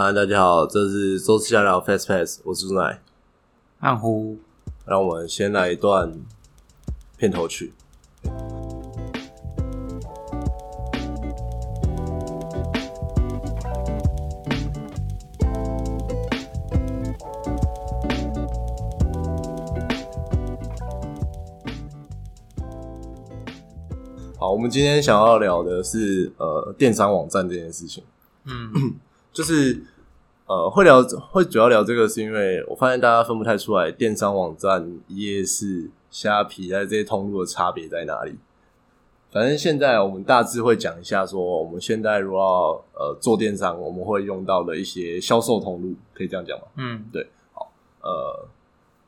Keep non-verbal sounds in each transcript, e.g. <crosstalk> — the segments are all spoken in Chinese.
嗨，大家好，这是周四下聊 Fast Pass，我是朱奶。暗呼，让我们先来一段片头曲。好，我们今天想要聊的是呃电商网站这件事情。嗯，<clears throat> 就是呃，会聊会主要聊这个，是因为我发现大家分不太出来电商网站、夜市、虾皮在这些通路的差别在哪里。反正现在我们大致会讲一下，说我们现在如果要呃做电商，我们会用到的一些销售通路，可以这样讲吗？嗯，对，好呃，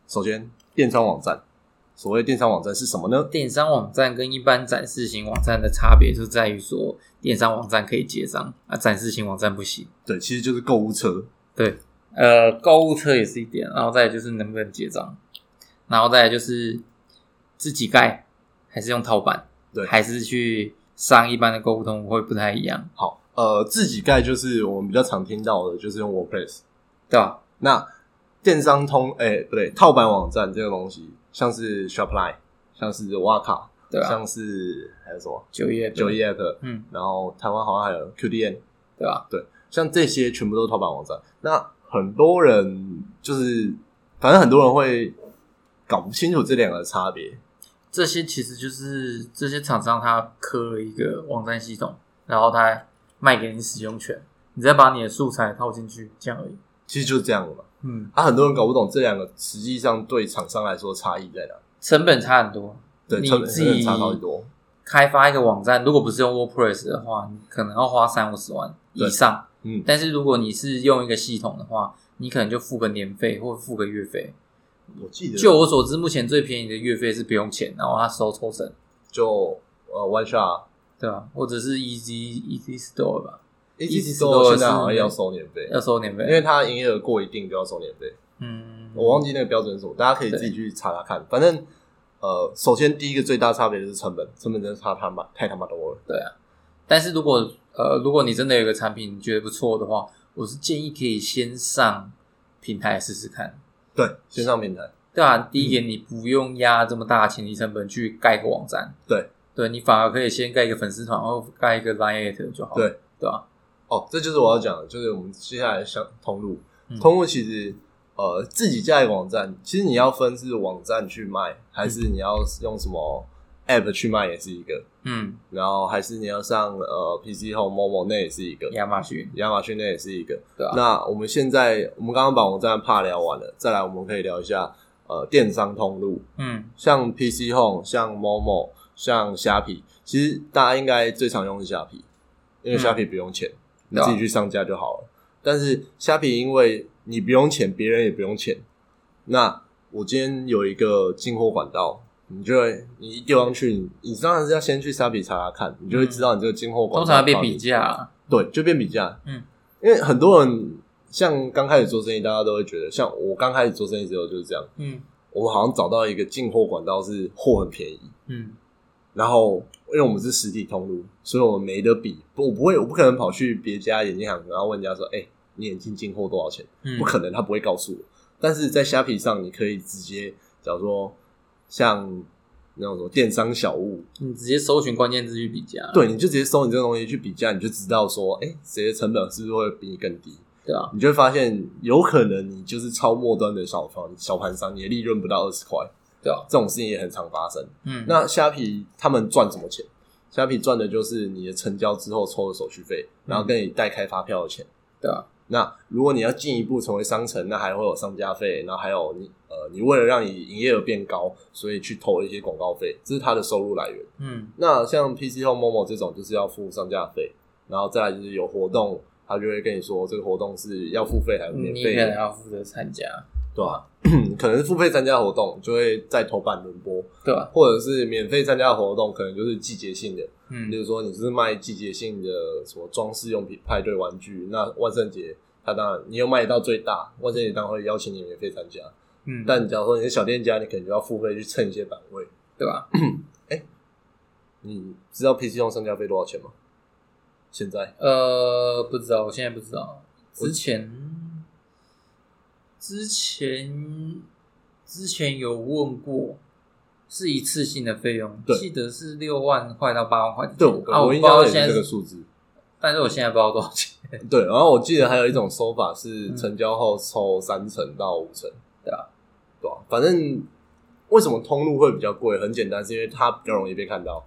首先电商网站，所谓电商网站是什么呢？电商网站跟一般展示型网站的差别就在于说，电商网站可以结账，啊，展示型网站不行。对，其实就是购物车。对，呃，购物车也是一点，然后再来就是能不能结账，然后再来就是自己盖还是用套版，对还是去上一般的购物通会不太一样，好，呃，自己盖就是我们比较常听到的，就是用 WordPress。对吧？那电商通，哎、不对，套版网站这个东西，像是 Shopline，像是挖卡，对吧？像是还有什么九叶九，一 App，嗯，然后台湾好像还有 QDN，对吧？对像这些全部都是套版网站。那很多人就是，反正很多人会搞不清楚这两个差别。这些其实就是这些厂商他刻了一个网站系统，然后他卖给你使用权，你再把你的素材套进去，这样而已。其实就是这样的嘛。嗯，啊，很多人搞不懂这两个实际上对厂商来说差异在哪。成本差很多。对，你成本自己差超级多。开发一个网站，如果不是用 WordPress 的话，你可能要花三五十万以上。嗯，但是如果你是用一个系统的话，你可能就付个年费或付个月费。我记得就我所知，目前最便宜的月费是不用钱，然后他收抽成，就呃 One Shot。对吧？或者是 Easy Easy Store 吧，Easy Store Store 现在好像要收年费，要收年费。因为它营业额过一定就要收年费。嗯，我忘记那个标准是什么，大家可以自己去查查看。反正呃，首先第一个最大差别就是成本，成本真的差他妈太他妈多了。对啊，但是如果呃，如果你真的有一个产品你觉得不错的话，我是建议可以先上平台试试看，对，先上平台，对啊，第一点你不用压这么大的前期成本去盖一个网站，对，对你反而可以先盖一个粉丝团然后盖一个 Line 就好，对，对吧？哦，这就是我要讲的，就是我们接下来想通路，嗯。通路其实呃自己架一个网站，其实你要分是网站去卖，还是你要用什么 App 去卖，也是一个。嗯，然后还是你要上呃 PC Home、Momo 那也是一个，亚马逊，亚马逊那也是一个。对啊，那我们现在我们刚刚把网站怕聊完了，再来我们可以聊一下呃电商通路，嗯，像 PC Home、像 Momo、像虾皮，其实大家应该最常用的是虾皮，因为虾皮不用钱，你自己去上架就好了。但是虾皮因为你不用钱，别人也不用钱，那我今天有一个进货管道。你就会，你一丢上去，你你当然是要先去虾皮查查看，你就会知道你这个进货管道通常会变比价啊，对，就变比价。嗯，因为很多人像刚开始做生意，大家都会觉得，像我刚开始做生意的时候就是这样，嗯我们好像找到一个进货管道是货很便宜，嗯，然后因为我们是实体通路，所以我们没得比。不，我不会，我不可能跑去别家眼镜行，然后问人家说：“哎、你眼镜进货多少钱？”嗯不可能，他不会告诉我。但是在虾皮上，你可以直接，假如说像那种什么电商小物，你直接搜寻关键字去比价，对，你就直接搜你这个东西去比价，你就知道说，哎、谁的成本是不是会比你更低？对啊，你就会发现，有可能你就是超末端的小方小盘商，你的利润不到二十块，对啊，这种事情也很常发生。嗯，那虾皮他们赚什么钱？虾皮赚的就是你的成交之后抽的手续费，然后跟你代开发票的钱。对啊，那如果你要进一步成为商城，那还会有商家费，然后还有你呃，你为了让你营业额变高，所以去投一些广告费，这是它的收入来源。嗯那像 PC Home、Momo 这种就是要付商家费，然后再来就是有活动，他就会跟你说这个活动是要付费还是免费你可能要负责参加，对吧、<clears throat> 可能是付费参加活动就会在头版轮播，对吧？或者是免费参加的活动，可能就是季节性的，比嗯如说你是卖季节性的什么装饰用品、派对玩具，那万圣节它当然你又卖到最大，万圣节当然会邀请你免费参加。嗯，但假如说你是小店家，你可能就要付费去蹭一些版位。对 <clears throat> 吧？你知道 PC 用商家费多少钱吗？现在呃，不知道，我现在不知道，之前之前之前有问过，是一次性的费用，对记得是六万块到八万块对，我我不知道印象也是现在是，这个数字。但是我现在不知道多少钱。<laughs> 对，然后我记得还有一种收法是嗯成交后抽三成到五成，对啊，对啊，反正为什么通路会比较贵？很简单，是因为它比较容易被看到，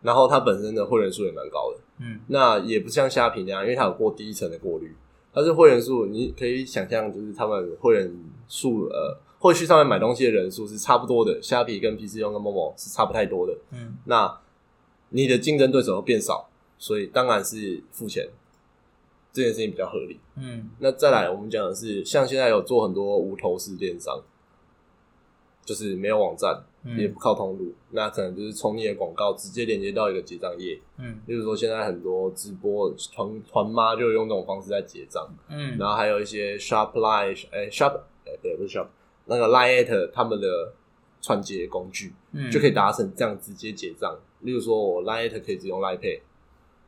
然后它本身的会员数也蛮高的。嗯那也不像虾皮那样，因为它有过第一层的过滤，它是会员数，你可以想象就是他们会员数呃，会去上面买东西的人数是差不多的，虾皮跟 PC 用跟 Momo 是差不太多的。嗯那你的竞争对手会变少，所以当然是付钱，这件事情比较合理。嗯那再来，我们讲的是，像现在有做很多无头式电商，就是没有网站，也嗯不靠通路，那可能就是从你的广告直接连接到一个结账页。嗯例如说，现在很多直播团团妈就用这种方式在结账，嗯然后还有一些 Shopline，哎、Shop，哎、对，不是 Shop，那个 Line 他们的串接工具，嗯，就可以达成这样直接结账。例如说，我 Line 可以直接用 Line Pay，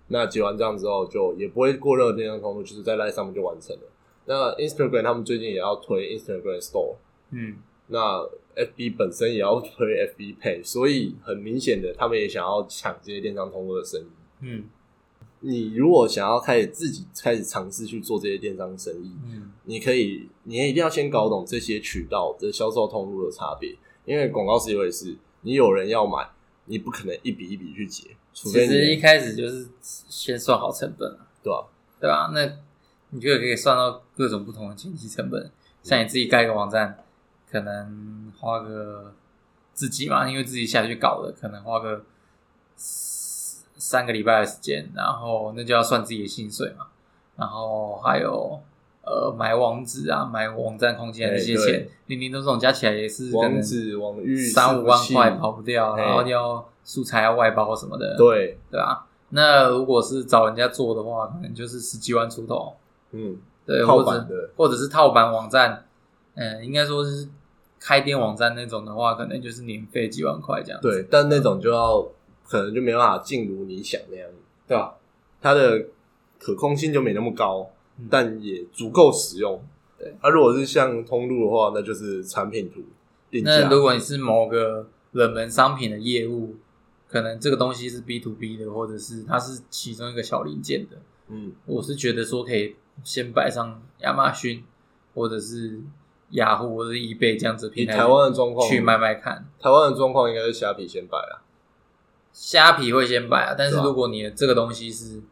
那结完账之后就也不会过任何电商通路，就是在 Line 上面就完成了。那 Instagram 他们最近也要推 Instagram Store，嗯那 FB 本身也要推 FB Pay，所以很明显的，他们也想要抢这些电商通路的生意。嗯你如果想要开始自己开始尝试去做这些电商生意，嗯你可以，你也一定要先搞懂这些渠道的销售通路的差别，因为广告思维是，你有人要买，你不可能一笔一笔去结，除其非你实一开始就是先算好成本啊对吧、对吧？那你就可以算到各种不同的经济成本。像你自己盖一个网站，可能花个自己嘛，因为自己下去搞的，可能花个三三个礼拜的时间，然后那就要算自己的薪水嘛，然后还有呃买网址啊、买网站空间这些钱，零零总总加起来也是网址、网域、三五万块跑不掉，哎然后要素材要外包什么的，对，对吧？那如果是找人家做的话，可能就是十几万出头，嗯，对，套或者或者是套版网站，嗯，应该说是开店网站那种的话，可能就是年费几万块这样子，对，但那种就要可能就没办法进如你想那样，对吧？它的可控性就没那么高嗯，但也足够实用。对，那、如果是像通路的话，那就是产品图定价。那如果你是某个冷门商品的业务，可能这个东西是 B to B 的，或者是它是其中一个小零件的，嗯，我是觉得说可以先摆上亚马逊，或者是雅虎或者是 eBay 这样子的平台台湾的状况去卖卖看。台湾的状况应该是虾皮先摆啊。虾皮会先摆啊，但是对啊如果你的这个东西是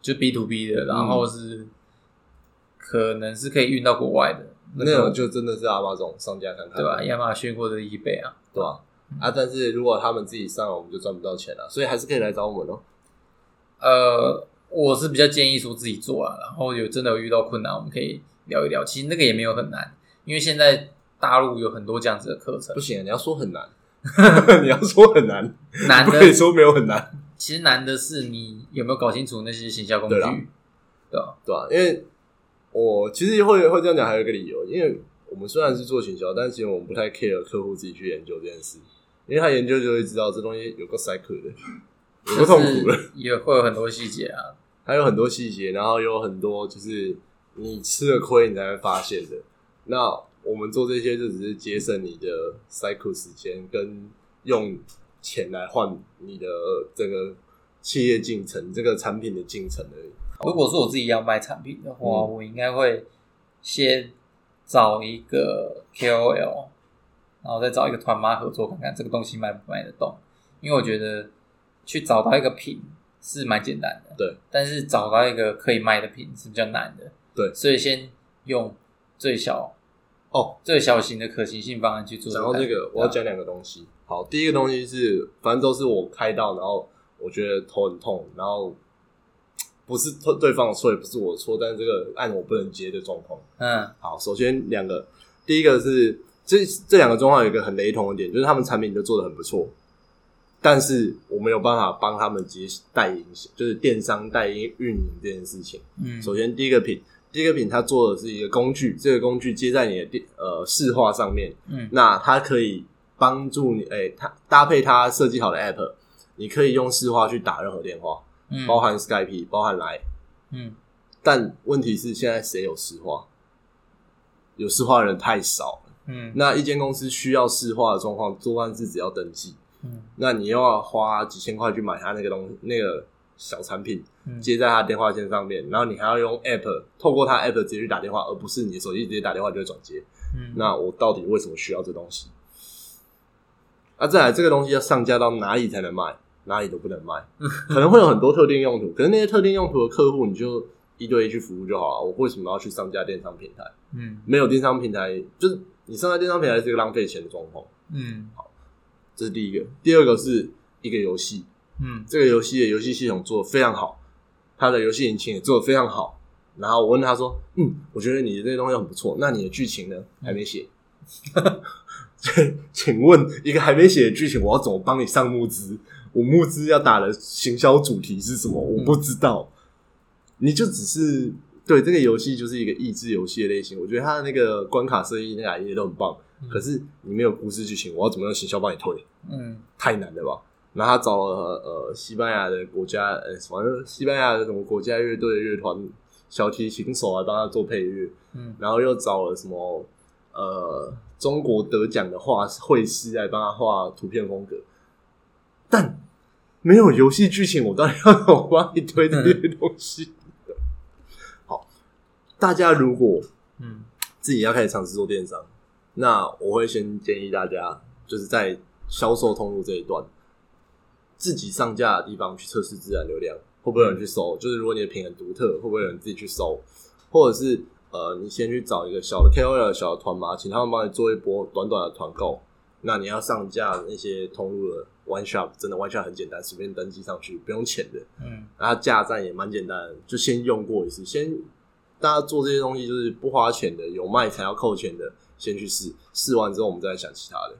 就 B to B 的，然后是可能是可以运到国外的，那个种就真的是阿妈总上架看看，对吧？亚马逊或者 eBay 啊，对吧？啊，但是如果他们自己上了，我们就赚不到钱了，所以还是可以来找我们哦。呃，我是比较建议说自己做啊，然后有真的有遇到困难，我们可以聊一聊。其实那个也没有很难，因为现在大陆有很多这样子的课程。不，行，啊你要说很难，<laughs> 你要说很难，难的可以说没有很难，其实难的是你有没有搞清楚那些行销工具。对啦，对吧？对吧、因为我其实会会这样讲，还有一个理由，因为我们虽然是做行销，但其实我们不太 care 客户自己去研究这件事，因为他研究就会知道这东西有个 cycle 的，<laughs> 有个痛苦的，就是也会有很多细节啊，还有很多细节，然后有很多就是你吃了亏你才会发现的。那我们做这些就只是节省你的 cycle 时间，跟用钱来换你的这个企业进程、这个产品的进程而已。如果是我自己要卖产品的话，嗯。我应该会先找一个 KOL，然后再找一个团妈合作，看看这个东西卖不卖得动。因为我觉得去找到一个品是蛮简单的，对，但是找到一个可以卖的品是比较难的，对。所以先用最小哦，最小型的可行性方案去做。讲到这个，我要讲两个东西。好，第一个东西是，反正都是我开到，然后我觉得头很痛，然后不是对对方的错，也不是我的错，但是这个按我不能接的状况。嗯好，首先两个，第一个是这这两个状况有一个很雷同的点，就是他们产品都做的很不错，但是我没有办法帮他们接代营，就是电商代营运营这件事情。嗯，首先第一个品，第一个品它做的是一个工具，这个工具接在你的电呃视化上面，嗯。那它可以帮助你，哎、它搭配它设计好的 app，你可以用视化去打任何电话，嗯。包含 Skype，包含来，嗯。但问题是现在谁有视化？有视化的人太少了。嗯。那一间公司需要视化的状况，多半是只要登记，嗯。那你又要花几千块去买它那个东那个小产品，嗯接在他电话线上面，然后你还要用 app 透过他 app 直接去打电话，而不是你的手机直接打电话就会转接。嗯，那我到底为什么需要这东西？啊，再来这个东西要上架到哪里才能卖？哪里都不能卖，<laughs> 可能会有很多特定用途，可是那些特定用途的客户你就一对一去服务就好了。我为什么要去上架电商平台？嗯没有电商平台，就是你上架电商平台是一个浪费钱的状况，嗯好这是第一个。第二个是一个游戏，嗯这个游戏的游戏系统做的非常好，它的游戏引擎也做的非常好。然后我问他说：“嗯，我觉得你的这些东西很不错，那你的剧情呢？还没写。请 <laughs> 请问一个还没写的剧情，我要怎么帮你上募资？我募资要打的行销主题是什么？我不知道。你就只是对这个游戏就是一个益智游戏的类型，我觉得它的那个关卡设计那个 idea 都很棒，可是你没有故事剧情，我要怎么用行销帮你推？嗯太难了吧？然后他找了呃西班牙的国家，呃反正西班牙的什么国家乐队乐团小提琴手啊帮他做配乐，嗯。然后又找了什么呃中国得奖的画绘师来帮他画图片风格，但没有游戏剧情，我当然要怎么帮你推这些东西？好，大家如果嗯。自己要开始尝试做电商，那我会先建议大家，就是在销售通路这一段，自己上架的地方去测试自然流量，会不会有人去搜？就是如果你的品很独特，会不会有人自己去搜？或者是呃，你先去找一个小的 KOL 小的团嘛，请他们帮你做一波短短的团购。那你要上架那些通路的 One Shop，真的 One Shop 很简单，随便登记上去，不用钱的。嗯然后架站也蛮简单的，就先用过一次，先大家做这些东西就是不花钱的，有卖才要扣钱的，先去试，试完之后我们再来想其他的，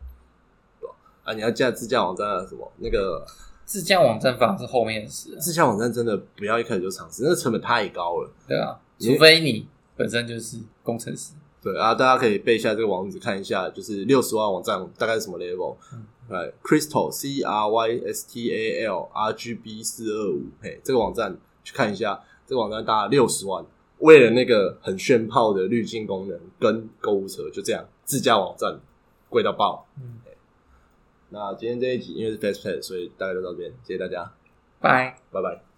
对吧？啊，你要架自架网站啊什么那个自建网站反而是后面的事啊，自建网站真的不要一开始就尝试，那个成本太高了。对啊，除非你本身就是工程师，对啊，大家可以背一下这个网址看一下，就是六十万网站大概是什么 level？嗯对，Crystal C R Y S T A L R G B 四二五，嘿，这个网站去看一下，这个网站大概六十万，为了那个很炫炮的滤镜功能跟购物车，就这样自家网站贵到爆。嗯，那今天这一集因为是 Fast Pay，所以大概就到这边，谢谢大家，拜。拜拜。